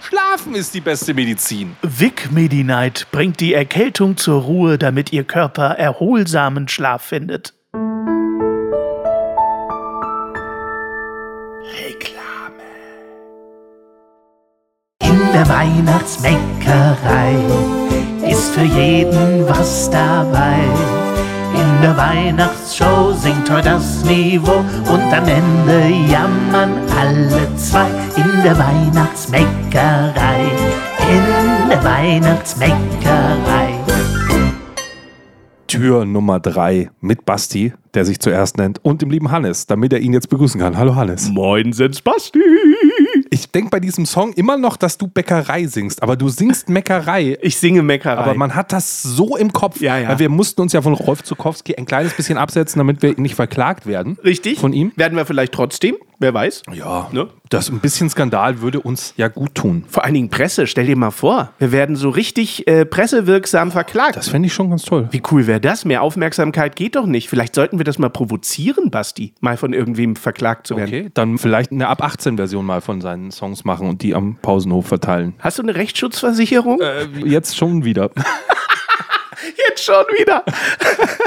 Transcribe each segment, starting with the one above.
Schlafen ist die beste Medizin. Vic Medi-Night bringt die Erkältung zur Ruhe, damit Ihr Körper erholsamen Schlaf findet. Reklame. In der Weihnachtsbäckerei ist für jeden was dabei. In der Weihnachtsshow singt heute das Niveau und am Ende jammern alle zwei. In der Weihnachtsbäckerei, in der Weihnachtsbäckerei. Tür Nummer drei mit Basti, der sich zuerst nennt, und dem lieben Hannes, damit er ihn jetzt begrüßen kann. Hallo Hannes. Moin, sind's Basti. Ich denke bei diesem Song immer noch, dass du Bäckerei singst, aber du singst Meckerei. Ich singe Meckerei. Aber man hat das so im Kopf. Ja, ja. Weil wir mussten uns ja von Rolf Zukowski ein kleines bisschen absetzen, damit wir nicht verklagt werden. Richtig. Von ihm. Werden wir vielleicht trotzdem, wer weiß. Ja, ne? das ein bisschen Skandal würde uns ja gut tun. Vor allen Dingen Presse, stell dir mal vor, wir werden so richtig äh, pressewirksam verklagt. Das fände ich schon ganz toll. Wie cool wäre das? Mehr Aufmerksamkeit geht doch nicht. Vielleicht sollten wir das mal provozieren, Basti, mal von irgendwem verklagt zu werden. Okay, dann vielleicht eine ab 18 Version mal von seinen Songs machen und die am Pausenhof verteilen. Hast du eine Rechtsschutzversicherung? Äh, jetzt schon wieder. Schon wieder.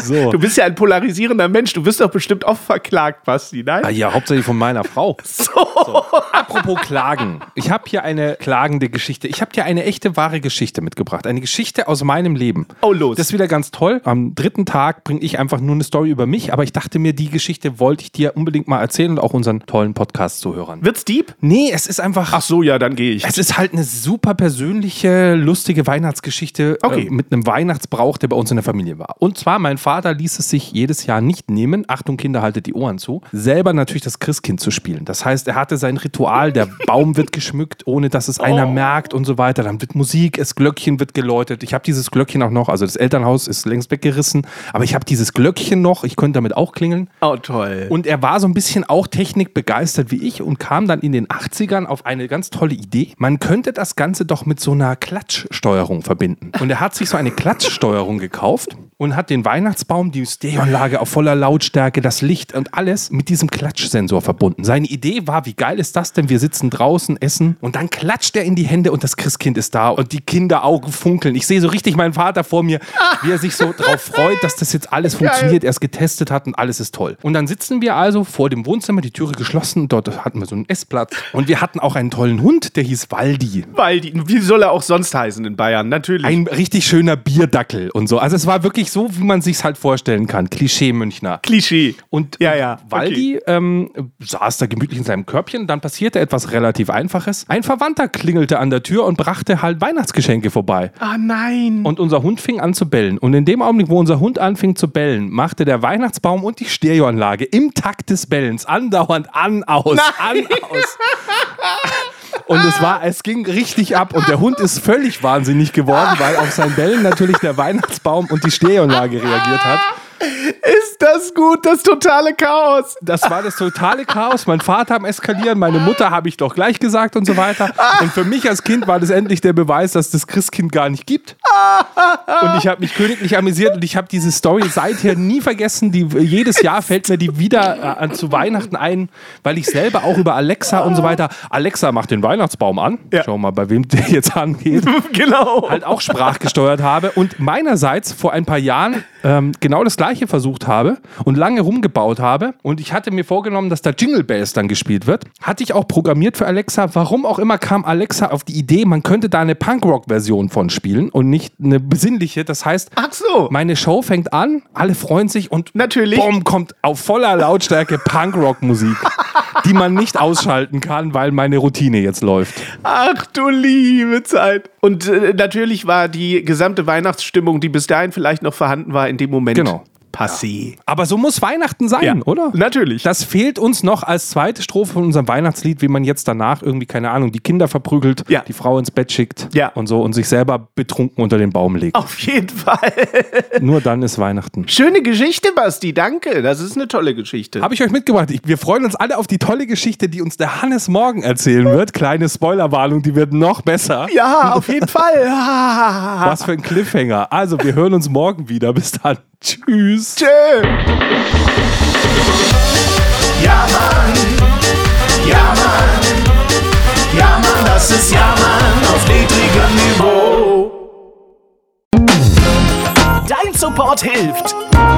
So. Du bist ja ein polarisierender Mensch. Du wirst doch bestimmt oft verklagt, Basti, nein? Ah, ja, hauptsächlich von meiner Frau. So. So. Apropos Klagen. Ich habe hier eine klagende Geschichte. Ich habe dir eine echte, wahre Geschichte mitgebracht. Eine Geschichte aus meinem Leben. Oh, los. Das ist wieder ganz toll. Am dritten Tag bringe ich einfach nur eine Story über mich, aber ich dachte mir, die Geschichte wollte ich dir unbedingt mal erzählen und auch unseren tollen Podcast-Zuhörern. Wird's deep? Nee, es ist einfach. Ach so, ja, dann gehe ich. Es ist halt eine super persönliche, lustige Weihnachtsgeschichte Okay. äh, mit einem Weihnachtsbrauch, der bei uns in der Familie war. Und zwar, mein Vater ließ es sich jedes Jahr nicht nehmen, Achtung Kinder, haltet die Ohren zu, selber natürlich das Christkind zu spielen. Das heißt, er hatte sein Ritual, der Baum wird geschmückt, ohne dass es einer merkt und so weiter. Dann wird Musik, das Glöckchen wird geläutet. Ich habe dieses Glöckchen auch noch, also das Elternhaus ist längst weggerissen, aber ich habe dieses Glöckchen noch, ich könnte damit auch klingeln. Oh, toll. Und er war so ein bisschen auch technikbegeistert wie ich und kam dann in den 80ern auf eine ganz tolle Idee. Man könnte das Ganze doch mit so einer Klatschsteuerung verbinden. Und er hat sich so eine Klatschsteuerung gekauft und hat den Weihnachtsbaum, die Stereoanlage auf voller Lautstärke, das Licht und alles mit diesem Klatschsensor verbunden. Seine Idee war, wie geil ist das denn? Wir sitzen draußen, essen und dann klatscht er in die Hände und das Christkind ist da und die Kinderaugen funkeln. Ich sehe so richtig meinen Vater vor mir, wie er sich so drauf freut, dass das jetzt alles funktioniert, er es getestet hat und alles ist toll. Und dann sitzen wir also vor dem Wohnzimmer, die Türe geschlossen, dort hatten wir so einen Essplatz und wir hatten auch einen tollen Hund, der hieß Waldi. Weil die, wie soll er auch sonst heißen in Bayern? Natürlich. Ein richtig schöner Bierdackel und so. Also es war wirklich so, wie man sich's halt vorstellen kann. Klischee-Münchner. Klischee. Und Ja, ja. Waldi ähm, saß da gemütlich in seinem Körbchen. Dann passierte etwas relativ Einfaches. Ein Verwandter klingelte an der Tür und brachte halt Weihnachtsgeschenke vorbei. Ah, nein. Und unser Hund fing an zu bellen. Und in dem Augenblick, wo unser Hund anfing zu bellen, machte der Weihnachtsbaum und die Stereoanlage im Takt des Bellens andauernd an, aus, an, aus. Und es war, es ging richtig ab und der Hund ist völlig wahnsinnig geworden, weil auf sein Bellen natürlich der Weihnachtsbaum und die Stereoanlage reagiert hat. Ist das gut, das totale Chaos. Das war das totale Chaos. Mein Vater am Eskalieren, meine Mutter habe ich doch gleich gesagt und so weiter. Und für mich als Kind war das endlich der Beweis, dass das Christkind gar nicht gibt. Und ich habe mich königlich amüsiert und ich habe diese Story seither nie vergessen. Die, jedes Jahr fällt mir die wieder äh, zu Weihnachten ein, weil ich selber auch über Alexa und so weiter. Alexa macht den Weihnachtsbaum an. Ja. Schau mal, bei wem der jetzt angeht genau. halt auch sprachgesteuert habe und meinerseits vor ein paar Jahren ähm, genau das gleiche versucht habe und lange rumgebaut habe und ich hatte mir vorgenommen, dass da Jingle Bells dann gespielt wird. Hatte ich auch programmiert für Alexa. Warum auch immer kam Alexa auf die Idee, man könnte da eine Punkrock-Version von spielen und nicht eine besinnliche. Das heißt, Ach so. meine Show fängt an, alle freuen sich und Natürlich. bumm, kommt auf voller Lautstärke Punkrock-Musik, die man nicht ausschalten kann, weil meine Routine jetzt läuft. Ach du liebe Zeit. Und äh, natürlich war die gesamte Weihnachtsstimmung, die bis dahin vielleicht noch vorhanden war, in dem Moment Genau. Passé. Aber so muss Weihnachten sein, Ja, oder? natürlich. Das fehlt uns noch als zweite Strophe von unserem Weihnachtslied, wie man jetzt danach irgendwie, keine Ahnung, die Kinder verprügelt, Ja. die Frau ins Bett schickt Ja. und so und sich selber betrunken unter den Baum legt. Auf jeden Fall. Nur dann ist Weihnachten. Schöne Geschichte, Basti. Danke. Das ist eine tolle Geschichte. Habe ich euch mitgebracht. Ich, wir freuen uns alle auf die tolle Geschichte, die uns der Hannes morgen erzählen wird. Kleine Spoilerwarnung, die wird noch besser. Ja, auf jeden Fall. Was für ein Cliffhanger. Also, wir hören uns morgen wieder. Bis dann. Tschüss. Tschö. Ja, Mann. Ja, Mann. Ja, Mann, das ist Ja, Mann auf niedrigem Niveau. Dein Support hilft.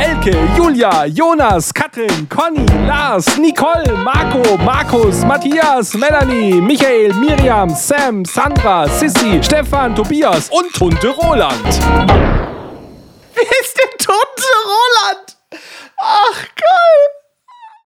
Elke, Julia, Jonas, Katrin, Conny, Lars, Nicole, Marco, Markus, Matthias, Melanie, Michael, Miriam, Sam, Sandra, Sissy, Stefan, Tobias und Tunte Roland. Wer ist denn Tunte Roland? Ach, geil.